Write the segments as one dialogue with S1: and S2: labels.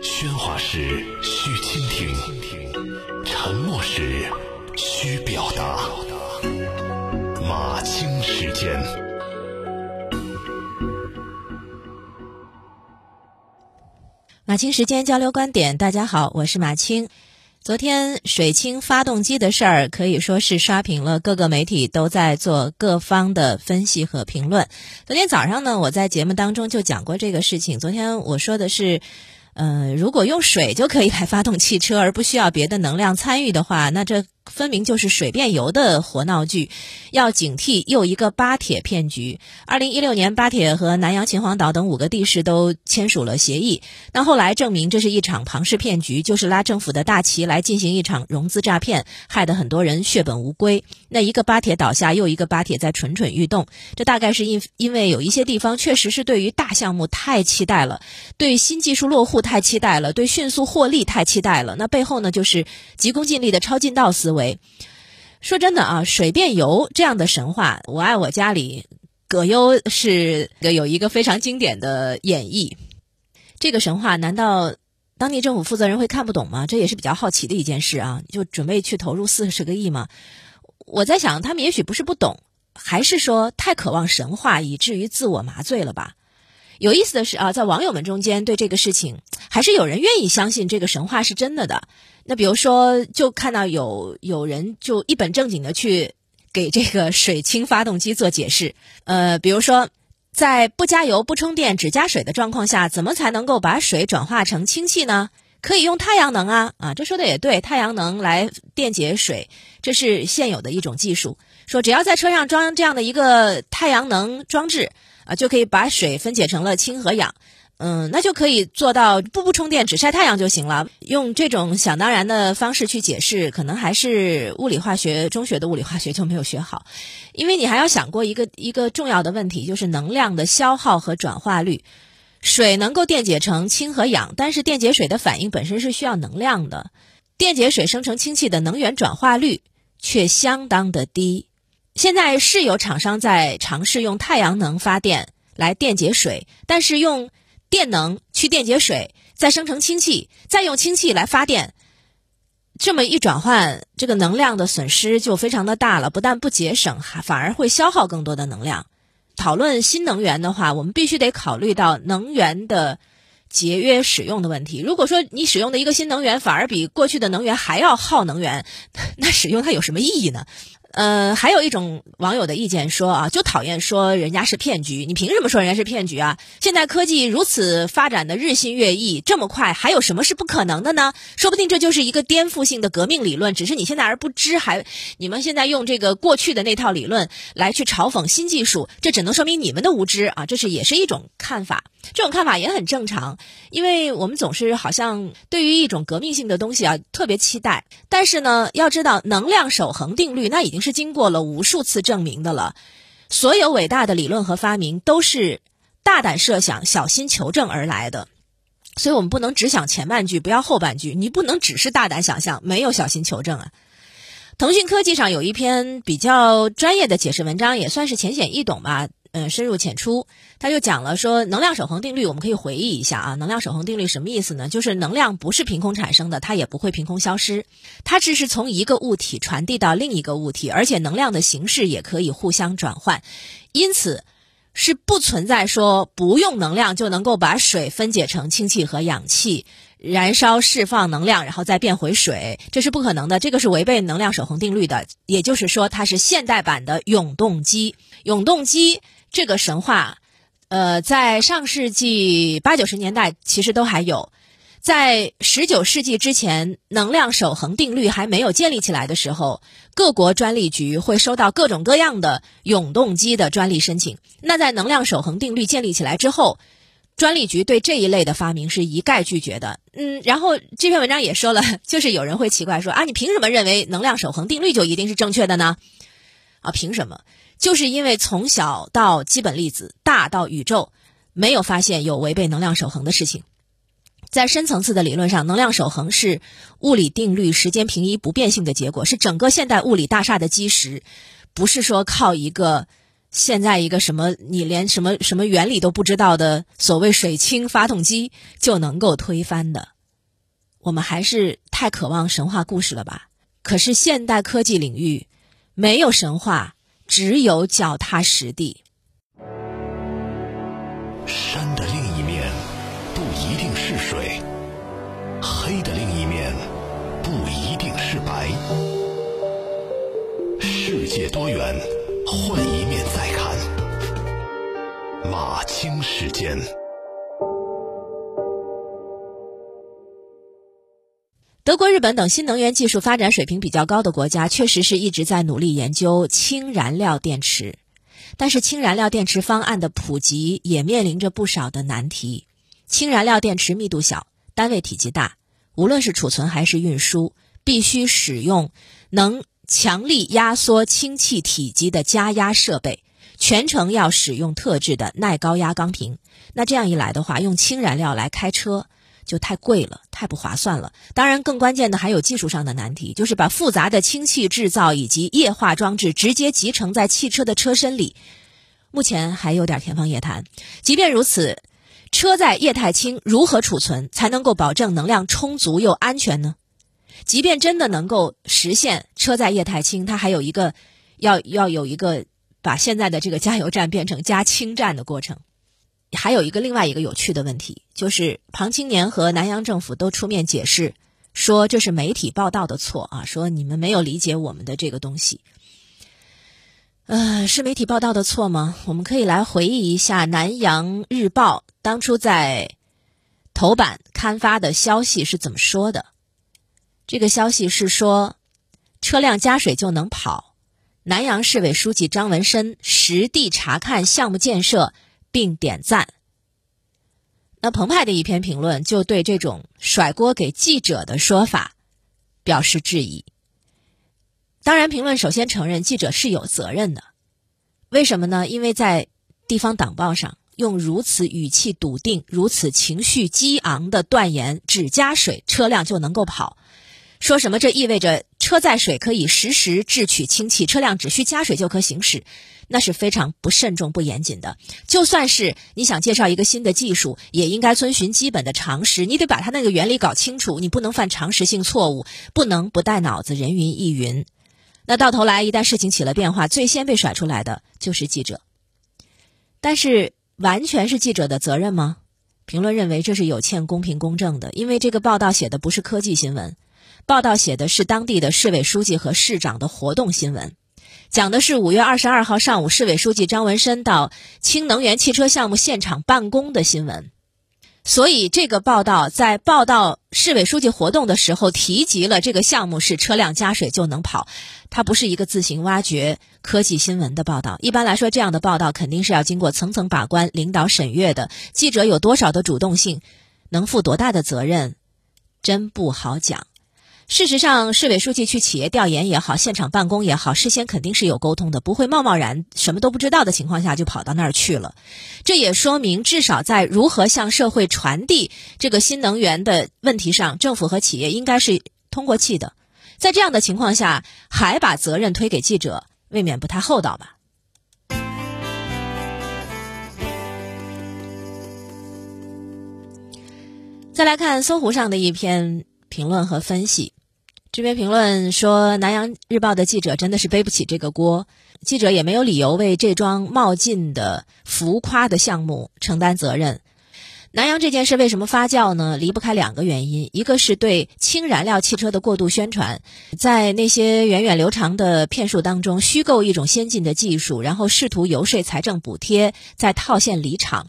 S1: 喧哗时需倾听，沉默时需表达。马清时间，
S2: 马清时间交流观点。大家好，我是马清。昨天水清发动机的事儿可以说是刷屏了，各个媒体都在做各方的分析和评论。昨天早上呢，我在节目当中就讲过这个事情。昨天我说的是，呃，如果用水就可以来发动汽车，而不需要别的能量参与的话，那这。分明就是水变油的活闹剧，要警惕又一个巴铁骗局。二零一六年，巴铁和南洋秦皇岛等五个地市都签署了协议，但后来证明这是一场庞氏骗局，就是拉政府的大旗来进行一场融资诈骗，害得很多人血本无归。那一个巴铁倒下，又一个巴铁在蠢蠢欲动，这大概是因因为有一些地方确实是对于大项目太期待了，对新技术落户太期待了，对迅速获利太期待了。那背后呢，就是急功近利的超近道思维。说真的啊，水变油这样的神话，我爱我家里葛优是有一个非常经典的演绎。这个神话难道当地政府负责人会看不懂吗？这也是比较好奇的一件事啊。就准备去投入四十个亿吗？我在想，他们也许不是不懂，还是说太渴望神话，以至于自我麻醉了吧？有意思的是啊，在网友们中间对这个事情，还是有人愿意相信这个神话是真的的。那比如说，就看到有有人就一本正经的去给这个水氢发动机做解释。呃，比如说，在不加油、不充电、只加水的状况下，怎么才能够把水转化成氢气呢？可以用太阳能啊！啊，这说的也对，太阳能来电解水，这是现有的一种技术。说只要在车上装这样的一个太阳能装置。啊，就可以把水分解成了氢和氧，嗯，那就可以做到不不充电只晒太阳就行了。用这种想当然的方式去解释，可能还是物理化学中学的物理化学就没有学好，因为你还要想过一个一个重要的问题，就是能量的消耗和转化率。水能够电解成氢和氧，但是电解水的反应本身是需要能量的，电解水生成氢气的能源转化率却相当的低。现在是有厂商在尝试用太阳能发电来电解水，但是用电能去电解水，再生成氢气，再用氢气来发电，这么一转换，这个能量的损失就非常的大了。不但不节省，还反而会消耗更多的能量。讨论新能源的话，我们必须得考虑到能源的节约使用的问题。如果说你使用的一个新能源反而比过去的能源还要耗能源，那使用它有什么意义呢？呃，还有一种网友的意见说啊，就讨厌说人家是骗局，你凭什么说人家是骗局啊？现在科技如此发展的日新月异，这么快，还有什么是不可能的呢？说不定这就是一个颠覆性的革命理论，只是你现在而不知，还你们现在用这个过去的那套理论来去嘲讽新技术，这只能说明你们的无知啊！这是也是一种看法，这种看法也很正常，因为我们总是好像对于一种革命性的东西啊特别期待，但是呢，要知道能量守恒定律那已经。是经过了无数次证明的了，所有伟大的理论和发明都是大胆设想、小心求证而来的，所以我们不能只想前半句，不要后半句。你不能只是大胆想象，没有小心求证啊。腾讯科技上有一篇比较专业的解释文章，也算是浅显易懂吧。嗯，深入浅出，他就讲了说，能量守恒定律，我们可以回忆一下啊。能量守恒定律什么意思呢？就是能量不是凭空产生的，它也不会凭空消失，它只是从一个物体传递到另一个物体，而且能量的形式也可以互相转换，因此是不存在说不用能量就能够把水分解成氢气和氧气，燃烧释放能量，然后再变回水，这是不可能的，这个是违背能量守恒定律的。也就是说，它是现代版的永动机，永动机。这个神话，呃，在上世纪八九十年代其实都还有，在十九世纪之前，能量守恒定律还没有建立起来的时候，各国专利局会收到各种各样的永动机的专利申请。那在能量守恒定律建立起来之后，专利局对这一类的发明是一概拒绝的。嗯，然后这篇文章也说了，就是有人会奇怪说啊，你凭什么认为能量守恒定律就一定是正确的呢？啊，凭什么？就是因为从小到基本粒子，大到宇宙，没有发现有违背能量守恒的事情。在深层次的理论上，能量守恒是物理定律时间平移不变性的结果，是整个现代物理大厦的基石，不是说靠一个现在一个什么你连什么什么原理都不知道的所谓水氢发动机就能够推翻的，我们还是太渴望神话故事了吧？可是现代科技领域没有神话，只有脚踏实地。
S1: 山的另一面不一定是水，黑的另一面不一定是白。世界多元，换一面再看。马清时间。
S2: 德国、日本等新能源技术发展水平比较高的国家，确实是一直在努力研究氢燃料电池。但是，氢燃料电池方案的普及也面临着不少的难题。氢燃料电池密度小，单位体积大，无论是储存还是运输，必须使用能强力压缩氢气体积的加压设备，全程要使用特制的耐高压钢瓶。那这样一来的话，用氢燃料来开车。就太贵了，太不划算了。当然，更关键的还有技术上的难题，就是把复杂的氢气制造以及液化装置直接集成在汽车的车身里，目前还有点天方夜谭。即便如此，车载液态氢如何储存才能够保证能量充足又安全呢？即便真的能够实现车载液态氢，它还有一个要要有一个把现在的这个加油站变成加氢站的过程。还有一个另外一个有趣的问题，就是庞青年和南洋政府都出面解释，说这是媒体报道的错啊，说你们没有理解我们的这个东西。呃，是媒体报道的错吗？我们可以来回忆一下《南洋日报》当初在头版刊发的消息是怎么说的。这个消息是说，车辆加水就能跑。南阳市委书记张文生实地查看项目建设。并点赞。那澎湃的一篇评论就对这种甩锅给记者的说法表示质疑。当然，评论首先承认记者是有责任的。为什么呢？因为在地方党报上用如此语气笃定、如此情绪激昂的断言，只加水车辆就能够跑，说什么这意味着车载水可以实时制取氢气，车辆只需加水就可行驶。那是非常不慎重、不严谨的。就算是你想介绍一个新的技术，也应该遵循基本的常识。你得把它那个原理搞清楚，你不能犯常识性错误，不能不带脑子、人云亦云。那到头来，一旦事情起了变化，最先被甩出来的就是记者。但是，完全是记者的责任吗？评论认为这是有欠公平公正的，因为这个报道写的不是科技新闻，报道写的是当地的市委书记和市长的活动新闻。讲的是五月二十二号上午，市委书记张文深到氢能源汽车项目现场办公的新闻。所以，这个报道在报道市委书记活动的时候提及了这个项目是车辆加水就能跑，它不是一个自行挖掘科技新闻的报道。一般来说，这样的报道肯定是要经过层层把关、领导审阅的。记者有多少的主动性，能负多大的责任，真不好讲。事实上，市委书记去企业调研也好，现场办公也好，事先肯定是有沟通的，不会贸贸然什么都不知道的情况下就跑到那儿去了。这也说明，至少在如何向社会传递这个新能源的问题上，政府和企业应该是通过气的。在这样的情况下，还把责任推给记者，未免不太厚道吧？再来看搜狐上的一篇评论和分析。这篇评论说，南阳日报的记者真的是背不起这个锅，记者也没有理由为这桩冒进的浮夸的项目承担责任。南阳这件事为什么发酵呢？离不开两个原因，一个是对氢燃料汽车的过度宣传，在那些源远流长的骗术当中虚构一种先进的技术，然后试图游说财政补贴，再套现离场，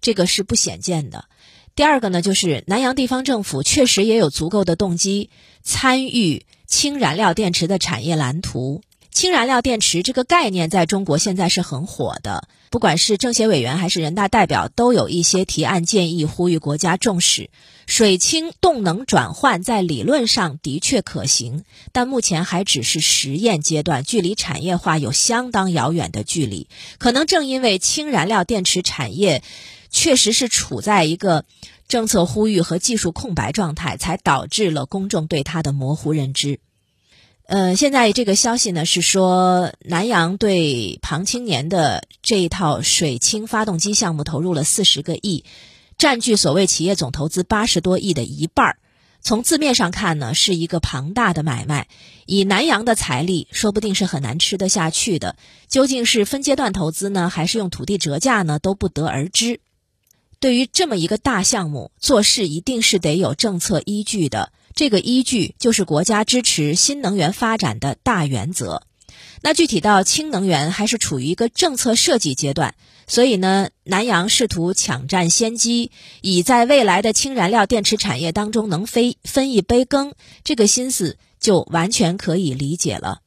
S2: 这个是不鲜见的。第二个呢，就是南阳地方政府确实也有足够的动机参与氢燃料电池的产业蓝图。氢燃料电池这个概念在中国现在是很火的，不管是政协委员还是人大代表，都有一些提案建议，呼吁国家重视水氢动能转换，在理论上的确可行，但目前还只是实验阶段，距离产业化有相当遥远的距离。可能正因为氢燃料电池产业。确实是处在一个政策呼吁和技术空白状态，才导致了公众对它的模糊认知。呃，现在这个消息呢是说，南阳对庞青年的这一套水氢发动机项目投入了四十个亿，占据所谓企业总投资八十多亿的一半儿。从字面上看呢，是一个庞大的买卖。以南阳的财力，说不定是很难吃得下去的。究竟是分阶段投资呢，还是用土地折价呢，都不得而知。对于这么一个大项目，做事一定是得有政策依据的。这个依据就是国家支持新能源发展的大原则。那具体到氢能源，还是处于一个政策设计阶段，所以呢，南阳试图抢占先机，以在未来的氢燃料电池产业当中能分分一杯羹，这个心思就完全可以理解了。